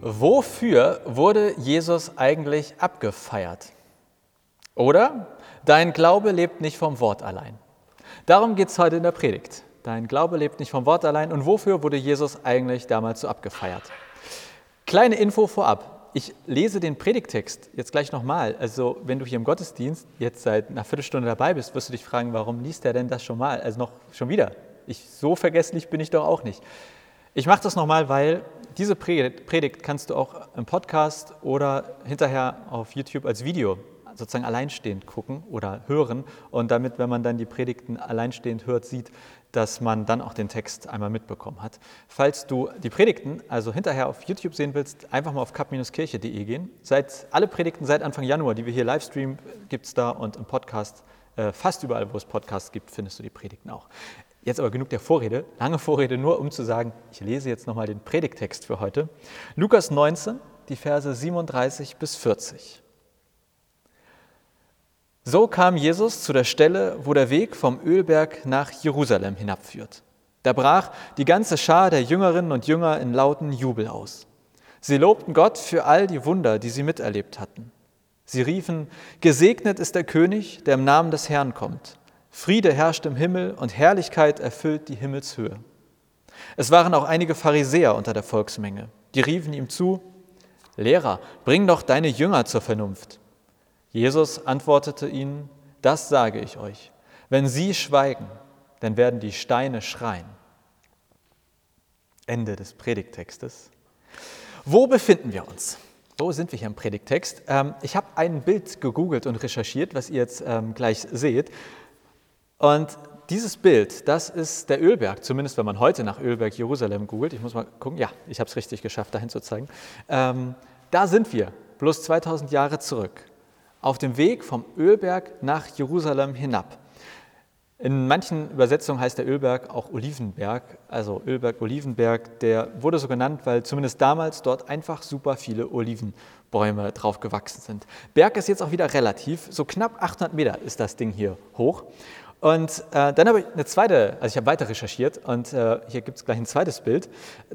Wofür wurde Jesus eigentlich abgefeiert? Oder dein Glaube lebt nicht vom Wort allein. Darum geht es heute in der Predigt. Dein Glaube lebt nicht vom Wort allein. Und wofür wurde Jesus eigentlich damals so abgefeiert? Kleine Info vorab. Ich lese den Predigtext jetzt gleich nochmal. Also, wenn du hier im Gottesdienst jetzt seit einer Viertelstunde dabei bist, wirst du dich fragen, warum liest er denn das schon mal? Also noch schon wieder. Ich, so vergesslich bin ich doch auch nicht. Ich mache das nochmal, weil diese Predigt kannst du auch im Podcast oder hinterher auf YouTube als Video sozusagen alleinstehend gucken oder hören und damit, wenn man dann die Predigten alleinstehend hört, sieht, dass man dann auch den Text einmal mitbekommen hat. Falls du die Predigten also hinterher auf YouTube sehen willst, einfach mal auf kap-kirche.de gehen. Seit, alle Predigten seit Anfang Januar, die wir hier live streamen, gibt es da und im Podcast, äh, fast überall, wo es Podcasts gibt, findest du die Predigten auch. Jetzt aber genug der Vorrede, lange Vorrede, nur um zu sagen, ich lese jetzt nochmal den Predigtext für heute. Lukas 19, die Verse 37 bis 40. So kam Jesus zu der Stelle, wo der Weg vom Ölberg nach Jerusalem hinabführt. Da brach die ganze Schar der Jüngerinnen und Jünger in lauten Jubel aus. Sie lobten Gott für all die Wunder, die sie miterlebt hatten. Sie riefen, Gesegnet ist der König, der im Namen des Herrn kommt. Friede herrscht im Himmel und Herrlichkeit erfüllt die Himmelshöhe. Es waren auch einige Pharisäer unter der Volksmenge, die riefen ihm zu, Lehrer, bring doch deine Jünger zur Vernunft. Jesus antwortete ihnen, das sage ich euch, wenn sie schweigen, dann werden die Steine schreien. Ende des Predigtextes. Wo befinden wir uns? Wo sind wir hier im Predigtext? Ähm, ich habe ein Bild gegoogelt und recherchiert, was ihr jetzt ähm, gleich seht. Und dieses Bild, das ist der Ölberg, zumindest wenn man heute nach Ölberg Jerusalem googelt. Ich muss mal gucken, ja, ich habe es richtig geschafft, dahin zu zeigen. Ähm, da sind wir, bloß 2000 Jahre zurück auf dem Weg vom Ölberg nach Jerusalem hinab. In manchen Übersetzungen heißt der Ölberg auch Olivenberg, also Ölberg Olivenberg. Der wurde so genannt, weil zumindest damals dort einfach super viele Olivenbäume drauf gewachsen sind. Berg ist jetzt auch wieder relativ, so knapp 800 Meter ist das Ding hier hoch. Und äh, dann habe ich eine zweite, also ich habe weiter recherchiert und äh, hier gibt es gleich ein zweites Bild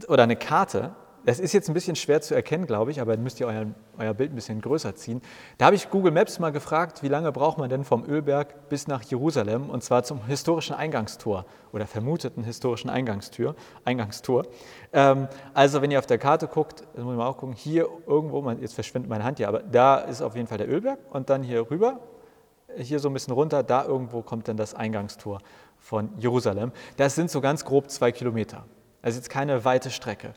oder eine Karte. Das ist jetzt ein bisschen schwer zu erkennen, glaube ich, aber dann müsst ihr euer, euer Bild ein bisschen größer ziehen. Da habe ich Google Maps mal gefragt, wie lange braucht man denn vom Ölberg bis nach Jerusalem und zwar zum historischen Eingangstor oder vermuteten historischen Eingangstür, Eingangstor. Ähm, also wenn ihr auf der Karte guckt, muss man auch gucken, hier irgendwo, jetzt verschwindet meine Hand hier, aber da ist auf jeden Fall der Ölberg und dann hier rüber, hier so ein bisschen runter, da irgendwo kommt dann das Eingangstor von Jerusalem. Das sind so ganz grob zwei Kilometer. Also jetzt keine weite Strecke.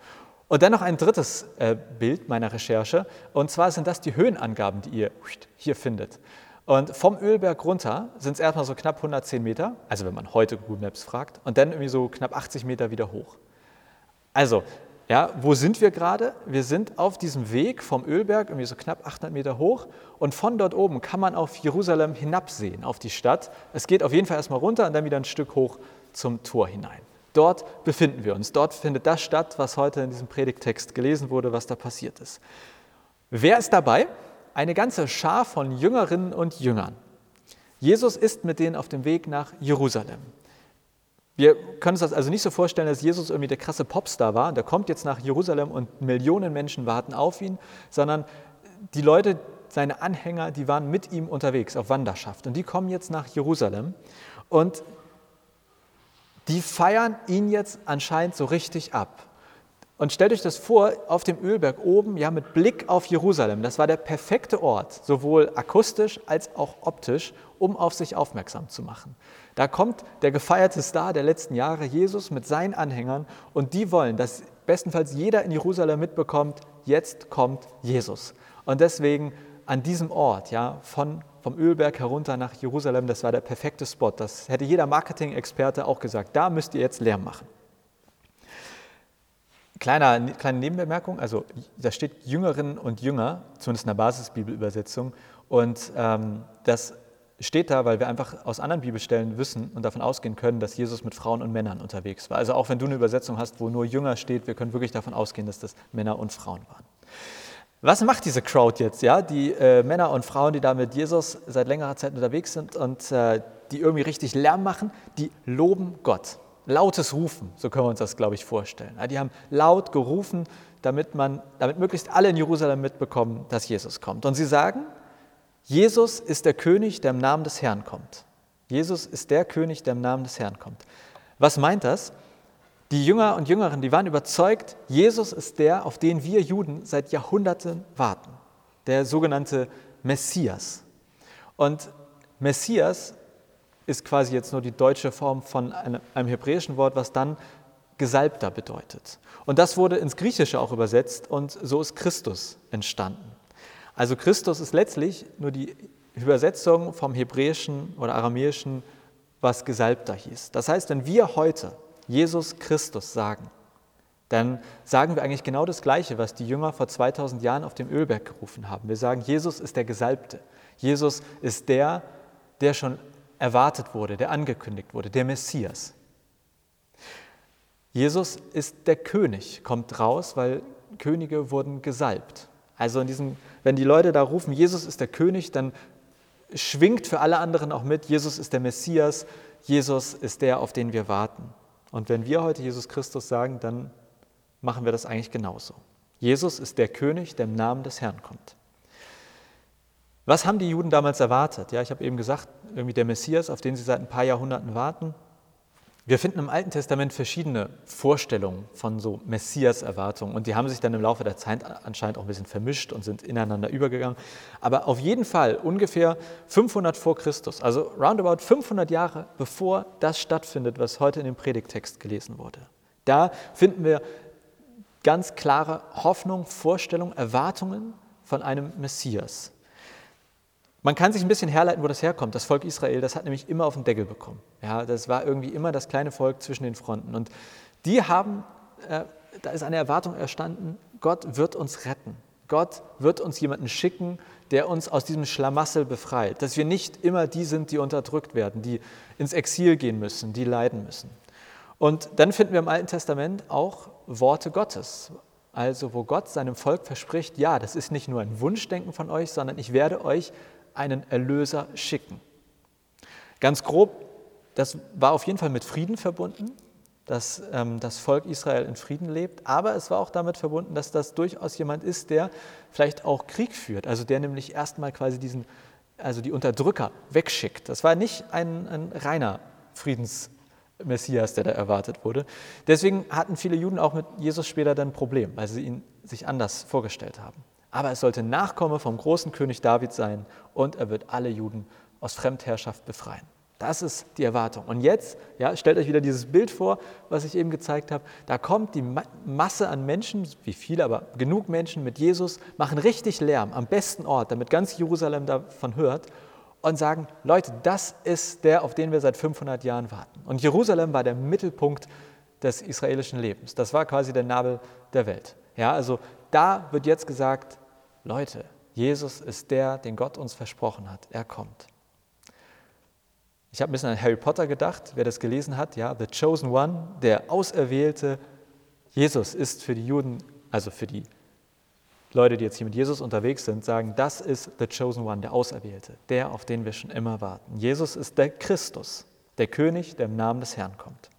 Und dann noch ein drittes äh, Bild meiner Recherche, und zwar sind das die Höhenangaben, die ihr hier findet. Und vom Ölberg runter sind es erstmal so knapp 110 Meter, also wenn man heute Google Maps fragt, und dann irgendwie so knapp 80 Meter wieder hoch. Also, ja, wo sind wir gerade? Wir sind auf diesem Weg vom Ölberg, irgendwie so knapp 800 Meter hoch, und von dort oben kann man auf Jerusalem hinabsehen, auf die Stadt. Es geht auf jeden Fall erstmal runter und dann wieder ein Stück hoch zum Tor hinein. Dort befinden wir uns. Dort findet das statt, was heute in diesem Predigtext gelesen wurde, was da passiert ist. Wer ist dabei? Eine ganze Schar von Jüngerinnen und Jüngern. Jesus ist mit denen auf dem Weg nach Jerusalem. Wir können uns das also nicht so vorstellen, dass Jesus irgendwie der krasse Popstar war. Der kommt jetzt nach Jerusalem und Millionen Menschen warten auf ihn, sondern die Leute, seine Anhänger, die waren mit ihm unterwegs auf Wanderschaft und die kommen jetzt nach Jerusalem und die feiern ihn jetzt anscheinend so richtig ab. Und stellt euch das vor, auf dem Ölberg oben, ja, mit Blick auf Jerusalem. Das war der perfekte Ort, sowohl akustisch als auch optisch, um auf sich aufmerksam zu machen. Da kommt der gefeierte Star der letzten Jahre, Jesus, mit seinen Anhängern und die wollen, dass bestenfalls jeder in Jerusalem mitbekommt, jetzt kommt Jesus. Und deswegen an diesem Ort, ja, von vom Ölberg herunter nach Jerusalem, das war der perfekte Spot. Das hätte jeder Marketing-Experte auch gesagt. Da müsst ihr jetzt Lärm machen. Kleiner, kleine Nebenbemerkung, also da steht Jüngerinnen und Jünger, zumindest in der Basisbibelübersetzung, und ähm, das steht da, weil wir einfach aus anderen Bibelstellen wissen und davon ausgehen können, dass Jesus mit Frauen und Männern unterwegs war. Also auch wenn du eine Übersetzung hast, wo nur Jünger steht, wir können wirklich davon ausgehen, dass das Männer und Frauen waren. Was macht diese Crowd jetzt? Ja, die äh, Männer und Frauen, die da mit Jesus seit längerer Zeit unterwegs sind und äh, die irgendwie richtig Lärm machen, die loben Gott. Lautes Rufen, so können wir uns das, glaube ich, vorstellen. Die haben laut gerufen, damit, man, damit möglichst alle in Jerusalem mitbekommen, dass Jesus kommt. Und sie sagen, Jesus ist der König, der im Namen des Herrn kommt. Jesus ist der König, der im Namen des Herrn kommt. Was meint das? Die Jünger und Jüngerinnen, die waren überzeugt, Jesus ist der, auf den wir Juden seit Jahrhunderten warten, der sogenannte Messias. Und Messias ist quasi jetzt nur die deutsche Form von einem, einem hebräischen Wort, was dann Gesalbter bedeutet. Und das wurde ins Griechische auch übersetzt und so ist Christus entstanden. Also Christus ist letztlich nur die Übersetzung vom Hebräischen oder Aramäischen, was Gesalbter hieß. Das heißt, wenn wir heute Jesus Christus sagen, dann sagen wir eigentlich genau das Gleiche, was die Jünger vor 2000 Jahren auf dem Ölberg gerufen haben. Wir sagen, Jesus ist der Gesalbte. Jesus ist der, der schon erwartet wurde, der angekündigt wurde, der Messias. Jesus ist der König, kommt raus, weil Könige wurden gesalbt. Also in diesem, wenn die Leute da rufen, Jesus ist der König, dann schwingt für alle anderen auch mit, Jesus ist der Messias, Jesus ist der, auf den wir warten. Und wenn wir heute Jesus Christus sagen, dann machen wir das eigentlich genauso. Jesus ist der König, der im Namen des Herrn kommt. Was haben die Juden damals erwartet? Ja, ich habe eben gesagt, irgendwie der Messias, auf den sie seit ein paar Jahrhunderten warten. Wir finden im Alten Testament verschiedene Vorstellungen von so Messias-Erwartungen und die haben sich dann im Laufe der Zeit anscheinend auch ein bisschen vermischt und sind ineinander übergegangen. Aber auf jeden Fall ungefähr 500 vor Christus, also roundabout 500 Jahre bevor das stattfindet, was heute in dem Predigtext gelesen wurde. Da finden wir ganz klare Hoffnung, Vorstellung, Erwartungen von einem Messias. Man kann sich ein bisschen herleiten, wo das herkommt. Das Volk Israel, das hat nämlich immer auf den Deckel bekommen. Ja, das war irgendwie immer das kleine Volk zwischen den Fronten. Und die haben, äh, da ist eine Erwartung erstanden, Gott wird uns retten. Gott wird uns jemanden schicken, der uns aus diesem Schlamassel befreit. Dass wir nicht immer die sind, die unterdrückt werden, die ins Exil gehen müssen, die leiden müssen. Und dann finden wir im Alten Testament auch Worte Gottes. Also wo Gott seinem Volk verspricht, ja, das ist nicht nur ein Wunschdenken von euch, sondern ich werde euch einen Erlöser schicken. Ganz grob, das war auf jeden Fall mit Frieden verbunden, dass ähm, das Volk Israel in Frieden lebt, aber es war auch damit verbunden, dass das durchaus jemand ist, der vielleicht auch Krieg führt, also der nämlich erstmal quasi diesen, also die Unterdrücker wegschickt. Das war nicht ein, ein reiner Friedensmessias, der da erwartet wurde. Deswegen hatten viele Juden auch mit Jesus später dann ein Problem, weil sie ihn sich anders vorgestellt haben aber es sollte Nachkomme vom großen König David sein und er wird alle Juden aus Fremdherrschaft befreien. Das ist die Erwartung. Und jetzt, ja, stellt euch wieder dieses Bild vor, was ich eben gezeigt habe. Da kommt die Masse an Menschen, wie viele, aber genug Menschen mit Jesus, machen richtig Lärm am besten Ort, damit ganz Jerusalem davon hört und sagen, Leute, das ist der, auf den wir seit 500 Jahren warten. Und Jerusalem war der Mittelpunkt des israelischen Lebens. Das war quasi der Nabel der Welt. Ja, also da wird jetzt gesagt, Leute, Jesus ist der, den Gott uns versprochen hat. Er kommt. Ich habe ein bisschen an Harry Potter gedacht, wer das gelesen hat. Ja, The Chosen One, der Auserwählte. Jesus ist für die Juden, also für die Leute, die jetzt hier mit Jesus unterwegs sind, sagen, das ist The Chosen One, der Auserwählte, der, auf den wir schon immer warten. Jesus ist der Christus, der König, der im Namen des Herrn kommt.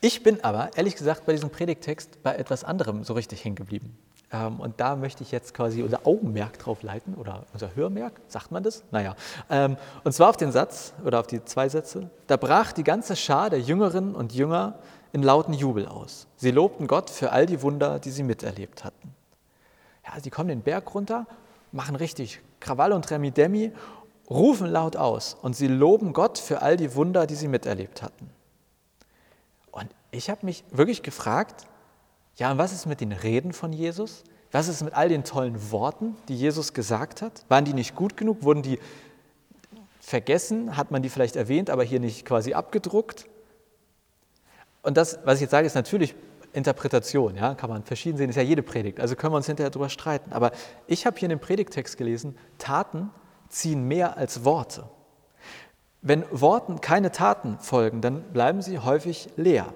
Ich bin aber, ehrlich gesagt, bei diesem Predigtext bei etwas anderem so richtig hängen geblieben. Ähm, und da möchte ich jetzt quasi unser Augenmerk drauf leiten oder unser Hörmerk, sagt man das? Naja. Ähm, und zwar auf den Satz oder auf die zwei Sätze. Da brach die ganze Schar der Jüngerinnen und Jünger in lauten Jubel aus. Sie lobten Gott für all die Wunder, die sie miterlebt hatten. Ja, sie kommen den Berg runter, machen richtig Krawall und Remi-Demi, rufen laut aus und sie loben Gott für all die Wunder, die sie miterlebt hatten. Und ich habe mich wirklich gefragt, ja, und was ist mit den Reden von Jesus? Was ist mit all den tollen Worten, die Jesus gesagt hat? Waren die nicht gut genug? Wurden die vergessen? Hat man die vielleicht erwähnt, aber hier nicht quasi abgedruckt? Und das, was ich jetzt sage, ist natürlich Interpretation, ja, kann man verschieden sehen, ist ja jede Predigt, also können wir uns hinterher darüber streiten. Aber ich habe hier in dem Predigtext gelesen, Taten ziehen mehr als Worte. Wenn Worten keine Taten folgen, dann bleiben sie häufig leer.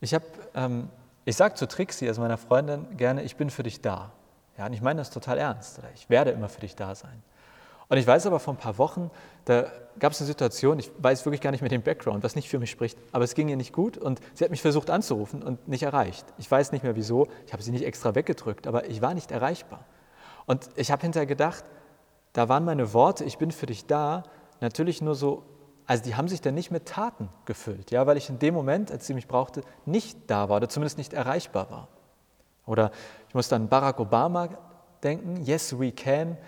Ich habe ähm, ich sage zu Trixie, also meiner Freundin, gerne, ich bin für dich da. Ja, und ich meine das total ernst. Oder ich werde immer für dich da sein. Und ich weiß aber vor ein paar Wochen, da gab es eine Situation, ich weiß wirklich gar nicht mehr den Background, was nicht für mich spricht, aber es ging ihr nicht gut und sie hat mich versucht anzurufen und nicht erreicht. Ich weiß nicht mehr wieso, ich habe sie nicht extra weggedrückt, aber ich war nicht erreichbar. Und ich habe hinterher gedacht, da waren meine Worte, ich bin für dich da, natürlich nur so, also die haben sich dann nicht mit Taten gefüllt, ja, weil ich in dem Moment, als sie mich brauchte, nicht da war oder zumindest nicht erreichbar war. Oder ich muss an Barack Obama denken, Yes, we can,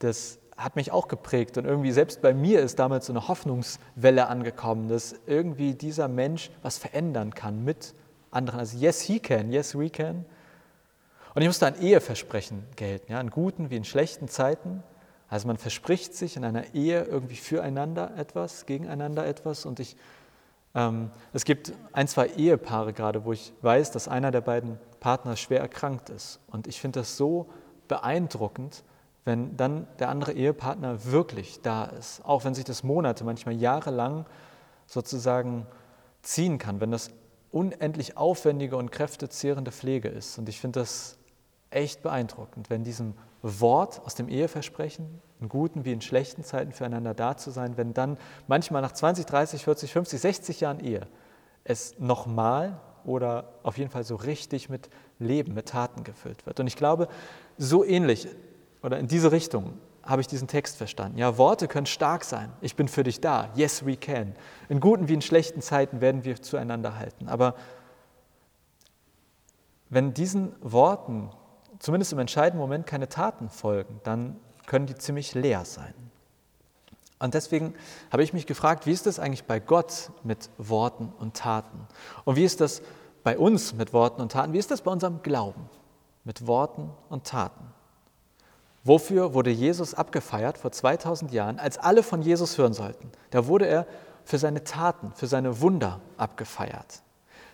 das hat mich auch geprägt und irgendwie selbst bei mir ist damals so eine Hoffnungswelle angekommen, dass irgendwie dieser Mensch was verändern kann mit anderen. Also yes, he can, yes, we can. Und ich musste ein Eheversprechen gelten, ja, in guten wie in schlechten Zeiten. Also man verspricht sich in einer Ehe irgendwie füreinander etwas, gegeneinander etwas. Und ich, ähm, es gibt ein, zwei Ehepaare gerade, wo ich weiß, dass einer der beiden Partner schwer erkrankt ist. Und ich finde das so beeindruckend, wenn dann der andere Ehepartner wirklich da ist, auch wenn sich das Monate, manchmal jahrelang sozusagen ziehen kann, wenn das unendlich aufwendige und kräftezehrende Pflege ist. Und ich finde das echt beeindruckend, wenn diesem Wort aus dem Eheversprechen, in guten wie in schlechten Zeiten füreinander da zu sein, wenn dann manchmal nach 20, 30, 40, 50, 60 Jahren Ehe es nochmal oder auf jeden Fall so richtig mit Leben, mit Taten gefüllt wird. Und ich glaube, so ähnlich oder in diese Richtung habe ich diesen Text verstanden. Ja, Worte können stark sein. Ich bin für dich da. Yes, we can. In guten wie in schlechten Zeiten werden wir zueinander halten. Aber wenn diesen Worten zumindest im entscheidenden Moment keine Taten folgen, dann können die ziemlich leer sein. Und deswegen habe ich mich gefragt, wie ist das eigentlich bei Gott mit Worten und Taten? Und wie ist das bei uns mit Worten und Taten? Wie ist das bei unserem Glauben mit Worten und Taten? Wofür wurde Jesus abgefeiert vor 2000 Jahren, als alle von Jesus hören sollten? Da wurde er für seine Taten, für seine Wunder abgefeiert,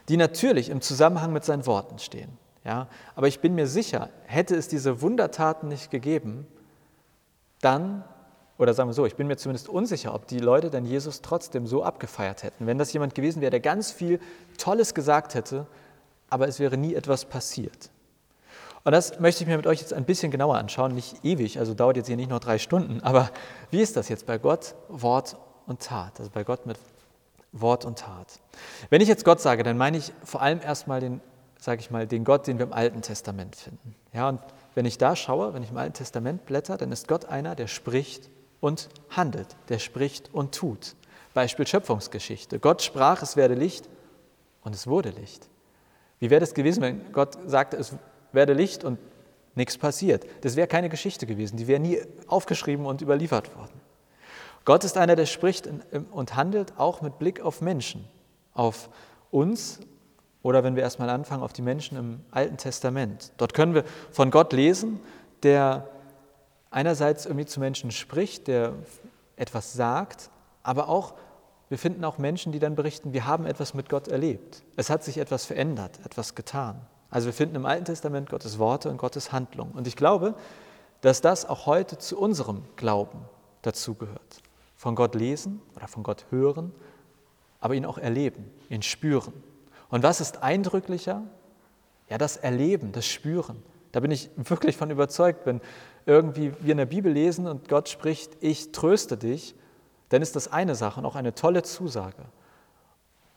die natürlich im Zusammenhang mit seinen Worten stehen. Ja, aber ich bin mir sicher, hätte es diese Wundertaten nicht gegeben, dann, oder sagen wir so, ich bin mir zumindest unsicher, ob die Leute dann Jesus trotzdem so abgefeiert hätten. Wenn das jemand gewesen wäre, der ganz viel Tolles gesagt hätte, aber es wäre nie etwas passiert. Und das möchte ich mir mit euch jetzt ein bisschen genauer anschauen, nicht ewig, also dauert jetzt hier nicht noch drei Stunden, aber wie ist das jetzt bei Gott, Wort und Tat, also bei Gott mit Wort und Tat? Wenn ich jetzt Gott sage, dann meine ich vor allem erstmal den, sage ich mal, den Gott, den wir im Alten Testament finden. Ja, und wenn ich da schaue, wenn ich im Alten Testament blätter, dann ist Gott einer, der spricht und handelt, der spricht und tut. Beispiel Schöpfungsgeschichte. Gott sprach, es werde Licht und es wurde Licht. Wie wäre das gewesen, wenn Gott sagte, es werde Licht und nichts passiert. Das wäre keine Geschichte gewesen, die wäre nie aufgeschrieben und überliefert worden. Gott ist einer, der spricht und handelt auch mit Blick auf Menschen, auf uns oder wenn wir erstmal anfangen, auf die Menschen im Alten Testament. Dort können wir von Gott lesen, der einerseits irgendwie zu Menschen spricht, der etwas sagt, aber auch wir finden auch Menschen, die dann berichten, wir haben etwas mit Gott erlebt. Es hat sich etwas verändert, etwas getan. Also wir finden im Alten Testament Gottes Worte und Gottes Handlung. Und ich glaube, dass das auch heute zu unserem Glauben dazugehört. Von Gott lesen oder von Gott hören, aber ihn auch erleben, ihn spüren. Und was ist eindrücklicher? Ja, das Erleben, das Spüren. Da bin ich wirklich von überzeugt, wenn irgendwie wir in der Bibel lesen und Gott spricht, ich tröste dich, dann ist das eine Sache und auch eine tolle Zusage.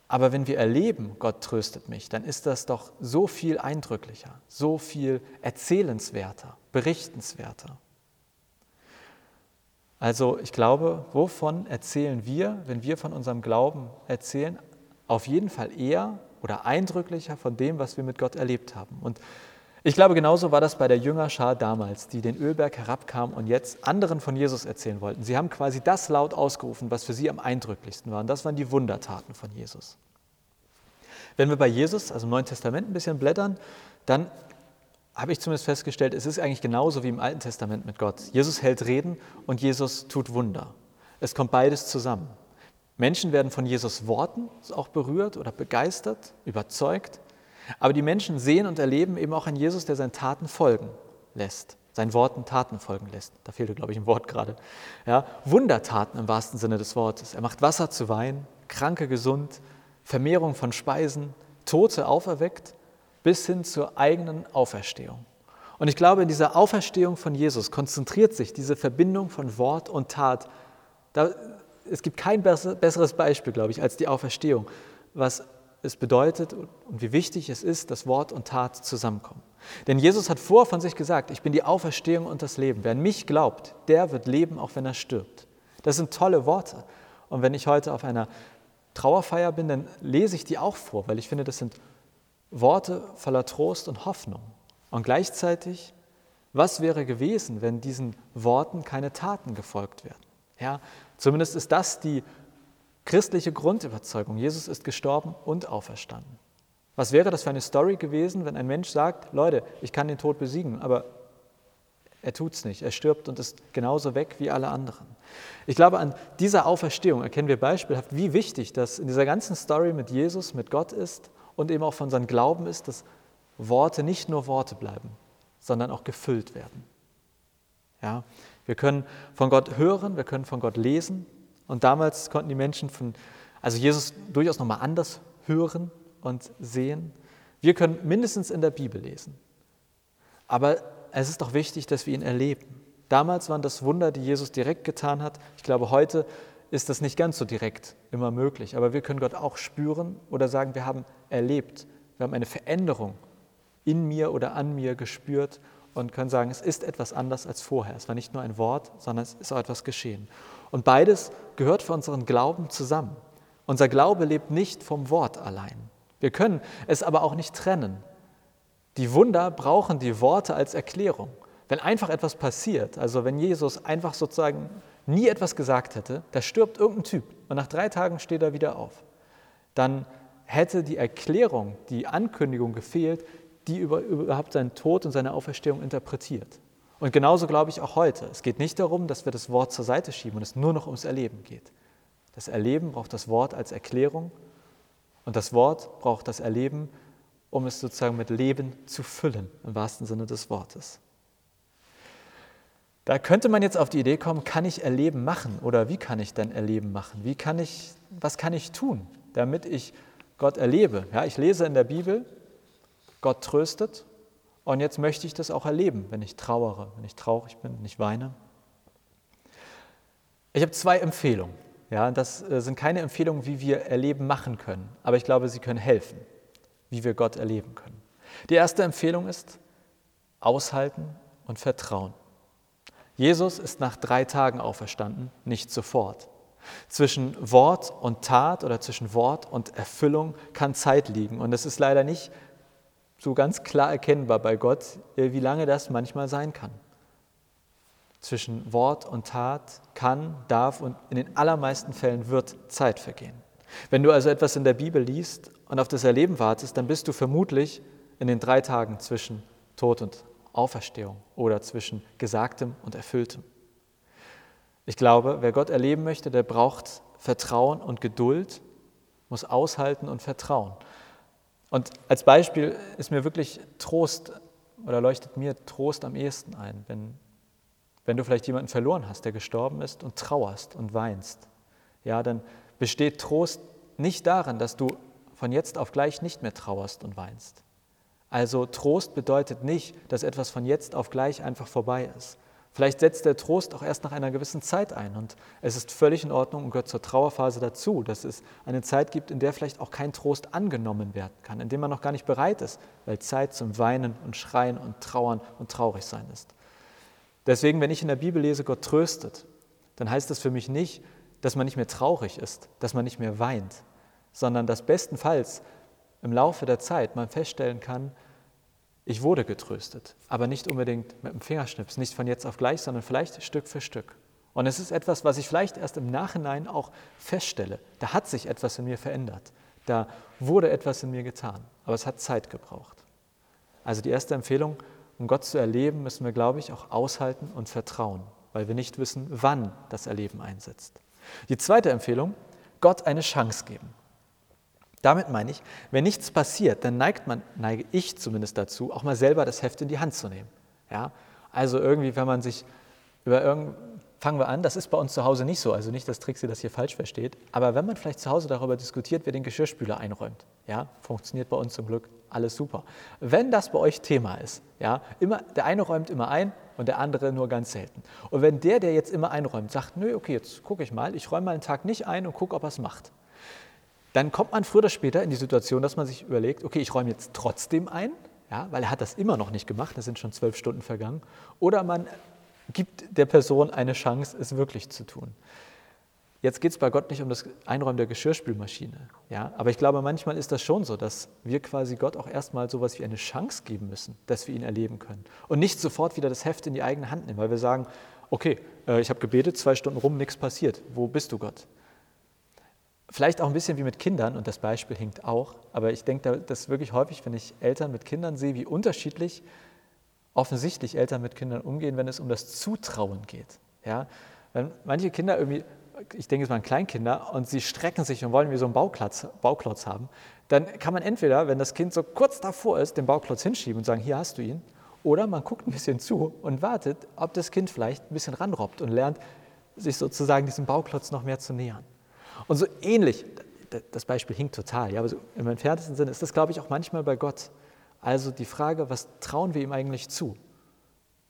Aber wenn wir erleben, Gott tröstet mich, dann ist das doch so viel eindrücklicher, so viel erzählenswerter, berichtenswerter. Also ich glaube, wovon erzählen wir, wenn wir von unserem Glauben erzählen? Auf jeden Fall eher oder eindrücklicher von dem, was wir mit Gott erlebt haben. Und ich glaube, genauso war das bei der Jüngerschar damals, die den Ölberg herabkamen und jetzt anderen von Jesus erzählen wollten. Sie haben quasi das laut ausgerufen, was für sie am eindrücklichsten war. Und das waren die Wundertaten von Jesus. Wenn wir bei Jesus, also im Neuen Testament, ein bisschen blättern, dann habe ich zumindest festgestellt, es ist eigentlich genauso wie im Alten Testament mit Gott. Jesus hält Reden und Jesus tut Wunder. Es kommt beides zusammen. Menschen werden von Jesus Worten auch berührt oder begeistert, überzeugt, aber die Menschen sehen und erleben eben auch einen Jesus, der seinen Taten folgen lässt, seinen Worten Taten folgen lässt. Da fehlte, glaube ich, ein Wort gerade. Ja, Wundertaten im wahrsten Sinne des Wortes. Er macht Wasser zu Wein, Kranke gesund, Vermehrung von Speisen, Tote auferweckt, bis hin zur eigenen Auferstehung. Und ich glaube, in dieser Auferstehung von Jesus konzentriert sich diese Verbindung von Wort und Tat. Da, es gibt kein besseres Beispiel, glaube ich, als die Auferstehung, was es bedeutet und wie wichtig es ist, dass Wort und Tat zusammenkommen. Denn Jesus hat vor von sich gesagt, ich bin die Auferstehung und das Leben. Wer an mich glaubt, der wird leben, auch wenn er stirbt. Das sind tolle Worte. Und wenn ich heute auf einer Trauerfeier bin, dann lese ich die auch vor, weil ich finde, das sind Worte voller Trost und Hoffnung. Und gleichzeitig, was wäre gewesen, wenn diesen Worten keine Taten gefolgt wären? Ja, zumindest ist das die christliche Grundüberzeugung. Jesus ist gestorben und auferstanden. Was wäre das für eine Story gewesen, wenn ein Mensch sagt, Leute, ich kann den Tod besiegen, aber er tut es nicht. Er stirbt und ist genauso weg wie alle anderen. Ich glaube, an dieser Auferstehung erkennen wir beispielhaft, wie wichtig das in dieser ganzen Story mit Jesus, mit Gott ist und eben auch von seinem Glauben ist, dass Worte nicht nur Worte bleiben, sondern auch gefüllt werden. Ja, wir können von Gott hören, wir können von Gott lesen und damals konnten die Menschen von, also Jesus durchaus nochmal anders hören und sehen. Wir können mindestens in der Bibel lesen. Aber es ist doch wichtig, dass wir ihn erleben. Damals waren das Wunder, die Jesus direkt getan hat. Ich glaube, heute ist das nicht ganz so direkt immer möglich. Aber wir können Gott auch spüren oder sagen, wir haben erlebt. Wir haben eine Veränderung in mir oder an mir gespürt und können sagen, es ist etwas anders als vorher. Es war nicht nur ein Wort, sondern es ist auch etwas geschehen. Und beides gehört für unseren Glauben zusammen. Unser Glaube lebt nicht vom Wort allein. Wir können es aber auch nicht trennen. Die Wunder brauchen die Worte als Erklärung. Wenn einfach etwas passiert, also wenn Jesus einfach sozusagen nie etwas gesagt hätte, da stirbt irgendein Typ und nach drei Tagen steht er wieder auf, dann hätte die Erklärung, die Ankündigung gefehlt, die überhaupt seinen Tod und seine Auferstehung interpretiert. Und genauso glaube ich auch heute. Es geht nicht darum, dass wir das Wort zur Seite schieben und es nur noch ums Erleben geht. Das Erleben braucht das Wort als Erklärung und das Wort braucht das Erleben um es sozusagen mit Leben zu füllen, im wahrsten Sinne des Wortes. Da könnte man jetzt auf die Idee kommen, kann ich Erleben machen oder wie kann ich denn Erleben machen? Wie kann ich, was kann ich tun, damit ich Gott erlebe? Ja, ich lese in der Bibel, Gott tröstet und jetzt möchte ich das auch erleben, wenn ich trauere, wenn ich traurig bin, wenn ich weine. Ich habe zwei Empfehlungen. Ja, das äh, sind keine Empfehlungen, wie wir Erleben machen können, aber ich glaube, sie können helfen wie wir Gott erleben können. Die erste Empfehlung ist aushalten und vertrauen. Jesus ist nach drei Tagen auferstanden, nicht sofort. Zwischen Wort und Tat oder zwischen Wort und Erfüllung kann Zeit liegen. Und es ist leider nicht so ganz klar erkennbar bei Gott, wie lange das manchmal sein kann. Zwischen Wort und Tat kann, darf und in den allermeisten Fällen wird Zeit vergehen. Wenn du also etwas in der Bibel liest und auf das Erleben wartest, dann bist du vermutlich in den drei Tagen zwischen Tod und Auferstehung oder zwischen Gesagtem und Erfülltem. Ich glaube, wer Gott erleben möchte, der braucht Vertrauen und Geduld, muss aushalten und vertrauen. Und als Beispiel ist mir wirklich Trost oder leuchtet mir Trost am ehesten ein, wenn, wenn du vielleicht jemanden verloren hast, der gestorben ist und trauerst und weinst. Ja, dann besteht Trost nicht darin, dass du von jetzt auf gleich nicht mehr trauerst und weinst. Also Trost bedeutet nicht, dass etwas von jetzt auf gleich einfach vorbei ist. Vielleicht setzt der Trost auch erst nach einer gewissen Zeit ein und es ist völlig in Ordnung und gehört zur Trauerphase dazu, dass es eine Zeit gibt, in der vielleicht auch kein Trost angenommen werden kann, in dem man noch gar nicht bereit ist, weil Zeit zum Weinen und Schreien und Trauern und Traurigsein ist. Deswegen, wenn ich in der Bibel lese, Gott tröstet, dann heißt das für mich nicht, dass man nicht mehr traurig ist, dass man nicht mehr weint, sondern dass bestenfalls im Laufe der Zeit man feststellen kann, ich wurde getröstet, aber nicht unbedingt mit dem Fingerschnips, nicht von jetzt auf gleich, sondern vielleicht Stück für Stück. Und es ist etwas, was ich vielleicht erst im Nachhinein auch feststelle. Da hat sich etwas in mir verändert. Da wurde etwas in mir getan. Aber es hat Zeit gebraucht. Also die erste Empfehlung, um Gott zu erleben, müssen wir, glaube ich, auch aushalten und vertrauen, weil wir nicht wissen, wann das Erleben einsetzt. Die zweite Empfehlung, Gott eine Chance geben. Damit meine ich, wenn nichts passiert, dann neigt man, neige ich zumindest dazu, auch mal selber das Heft in die Hand zu nehmen. Ja? Also irgendwie, wenn man sich über irgend, fangen wir an, das ist bei uns zu Hause nicht so, also nicht, dass Trixie das hier falsch versteht, aber wenn man vielleicht zu Hause darüber diskutiert, wer den Geschirrspüler einräumt, Ja, funktioniert bei uns zum Glück alles super. Wenn das bei euch Thema ist, ja, immer, der eine räumt immer ein und der andere nur ganz selten. Und wenn der, der jetzt immer einräumt, sagt, nö, okay, jetzt gucke ich mal, ich räume mal einen Tag nicht ein und gucke, ob er es macht, dann kommt man früher oder später in die Situation, dass man sich überlegt, okay, ich räume jetzt trotzdem ein, ja, weil er hat das immer noch nicht gemacht, da sind schon zwölf Stunden vergangen, oder man gibt der Person eine Chance, es wirklich zu tun. Jetzt geht es bei Gott nicht um das Einräumen der Geschirrspülmaschine. Ja? Aber ich glaube, manchmal ist das schon so, dass wir quasi Gott auch erstmal so etwas wie eine Chance geben müssen, dass wir ihn erleben können. Und nicht sofort wieder das Heft in die eigene Hand nehmen, weil wir sagen, okay, äh, ich habe gebetet, zwei Stunden rum, nichts passiert. Wo bist du Gott? Vielleicht auch ein bisschen wie mit Kindern, und das Beispiel hinkt auch, aber ich denke, das wirklich häufig, wenn ich Eltern mit Kindern sehe, wie unterschiedlich offensichtlich Eltern mit Kindern umgehen, wenn es um das Zutrauen geht. Ja? Wenn manche Kinder irgendwie ich denke, es waren Kleinkinder, und sie strecken sich und wollen wie so einen Bauklotz, Bauklotz haben, dann kann man entweder, wenn das Kind so kurz davor ist, den Bauklotz hinschieben und sagen, hier hast du ihn, oder man guckt ein bisschen zu und wartet, ob das Kind vielleicht ein bisschen ranrobbt und lernt, sich sozusagen diesem Bauklotz noch mehr zu nähern. Und so ähnlich, das Beispiel hinkt total, ja, aber so im entferntesten Sinne ist das, glaube ich, auch manchmal bei Gott. Also die Frage, was trauen wir ihm eigentlich zu?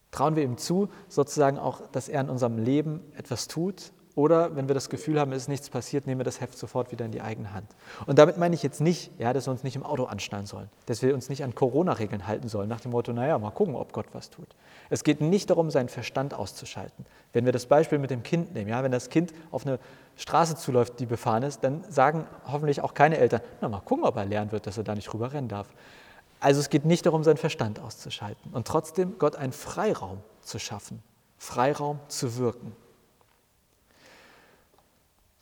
Trauen wir ihm zu, sozusagen auch, dass er in unserem Leben etwas tut oder wenn wir das Gefühl haben, es ist nichts passiert, nehmen wir das Heft sofort wieder in die eigene Hand. Und damit meine ich jetzt nicht, ja, dass wir uns nicht im Auto anschnallen sollen, dass wir uns nicht an Corona-Regeln halten sollen, nach dem Motto, naja, mal gucken, ob Gott was tut. Es geht nicht darum, seinen Verstand auszuschalten. Wenn wir das Beispiel mit dem Kind nehmen, ja, wenn das Kind auf eine Straße zuläuft, die befahren ist, dann sagen hoffentlich auch keine Eltern, na mal gucken, ob er lernen wird, dass er da nicht rüber rennen darf. Also es geht nicht darum, seinen Verstand auszuschalten und trotzdem Gott einen Freiraum zu schaffen, Freiraum zu wirken.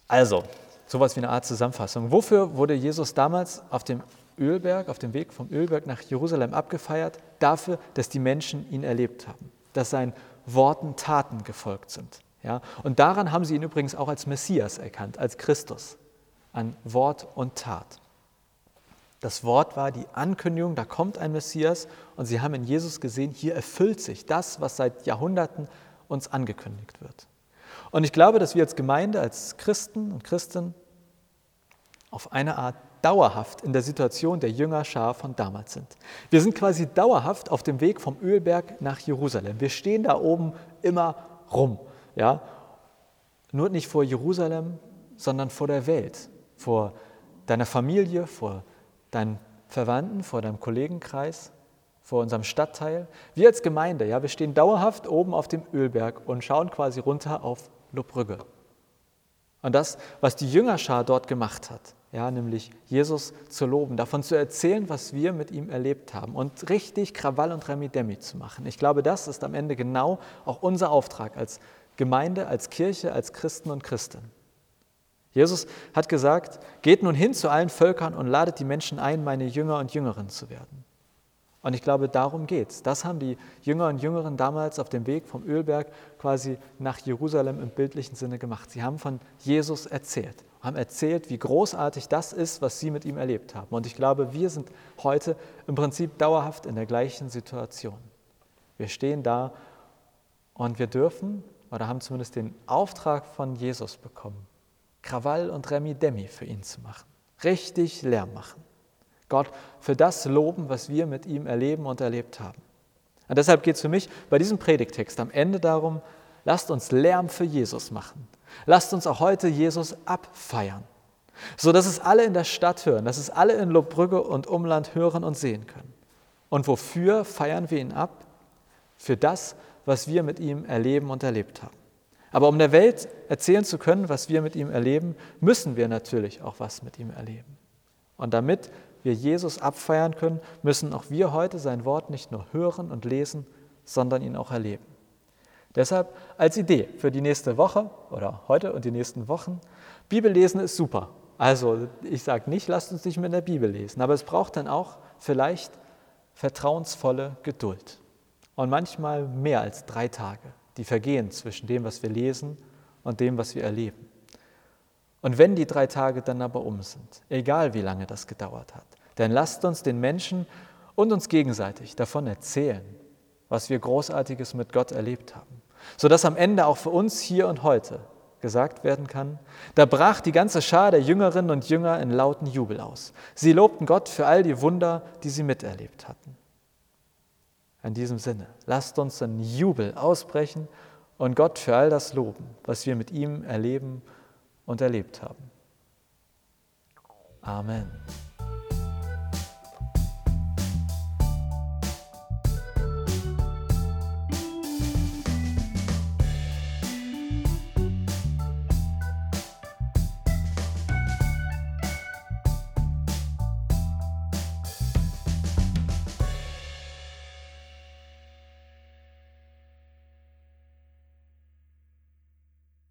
Also, sowas wie eine Art Zusammenfassung. Wofür wurde Jesus damals auf dem Ölberg, auf dem Weg vom Ölberg nach Jerusalem abgefeiert? Dafür, dass die Menschen ihn erlebt haben, dass seinen Worten Taten gefolgt sind. Ja? Und daran haben sie ihn übrigens auch als Messias erkannt, als Christus, an Wort und Tat. Das Wort war die Ankündigung, da kommt ein Messias und sie haben in Jesus gesehen, hier erfüllt sich das, was seit Jahrhunderten uns angekündigt wird. Und ich glaube, dass wir als Gemeinde, als Christen und Christen auf eine Art dauerhaft in der Situation der Jüngerschar von damals sind. Wir sind quasi dauerhaft auf dem Weg vom Ölberg nach Jerusalem. Wir stehen da oben immer rum. Ja? Nur nicht vor Jerusalem, sondern vor der Welt, vor deiner Familie, vor deinen Verwandten, vor deinem Kollegenkreis, vor unserem Stadtteil. Wir als Gemeinde, ja, wir stehen dauerhaft oben auf dem Ölberg und schauen quasi runter auf Lobbrügge. Und das, was die Jüngerschar dort gemacht hat, ja, nämlich Jesus zu loben, davon zu erzählen, was wir mit ihm erlebt haben und richtig Krawall und Remi-Demi zu machen. Ich glaube, das ist am Ende genau auch unser Auftrag als Gemeinde, als Kirche, als Christen und Christen. Jesus hat gesagt, geht nun hin zu allen Völkern und ladet die Menschen ein, meine Jünger und Jüngerinnen zu werden. Und ich glaube, darum geht es. Das haben die Jünger und Jüngerinnen damals auf dem Weg vom Ölberg quasi nach Jerusalem im bildlichen Sinne gemacht. Sie haben von Jesus erzählt, haben erzählt, wie großartig das ist, was sie mit ihm erlebt haben. Und ich glaube, wir sind heute im Prinzip dauerhaft in der gleichen Situation. Wir stehen da und wir dürfen oder haben zumindest den Auftrag von Jesus bekommen, Krawall und Remi Demi für ihn zu machen. Richtig Lärm machen. Gott für das loben, was wir mit ihm erleben und erlebt haben. Und deshalb geht es für mich bei diesem Predigtext am Ende darum, lasst uns Lärm für Jesus machen. Lasst uns auch heute Jesus abfeiern, so dass es alle in der Stadt hören, dass es alle in Lobbrügge und Umland hören und sehen können. Und wofür feiern wir ihn ab? Für das, was wir mit ihm erleben und erlebt haben. Aber um der Welt erzählen zu können, was wir mit ihm erleben, müssen wir natürlich auch was mit ihm erleben. Und damit wir Jesus abfeiern können, müssen auch wir heute sein Wort nicht nur hören und lesen, sondern ihn auch erleben. Deshalb als Idee für die nächste Woche oder heute und die nächsten Wochen, Bibellesen ist super. Also ich sage nicht, lasst uns nicht mit der Bibel lesen, aber es braucht dann auch vielleicht vertrauensvolle Geduld. Und manchmal mehr als drei Tage, die vergehen zwischen dem, was wir lesen und dem, was wir erleben. Und wenn die drei Tage dann aber um sind, egal wie lange das gedauert hat, dann lasst uns den Menschen und uns gegenseitig davon erzählen, was wir Großartiges mit Gott erlebt haben, sodass am Ende auch für uns hier und heute gesagt werden kann, da brach die ganze Schar der Jüngerinnen und Jünger in lauten Jubel aus. Sie lobten Gott für all die Wunder, die sie miterlebt hatten. In diesem Sinne, lasst uns in Jubel ausbrechen und Gott für all das loben, was wir mit ihm erleben und erlebt haben. Amen.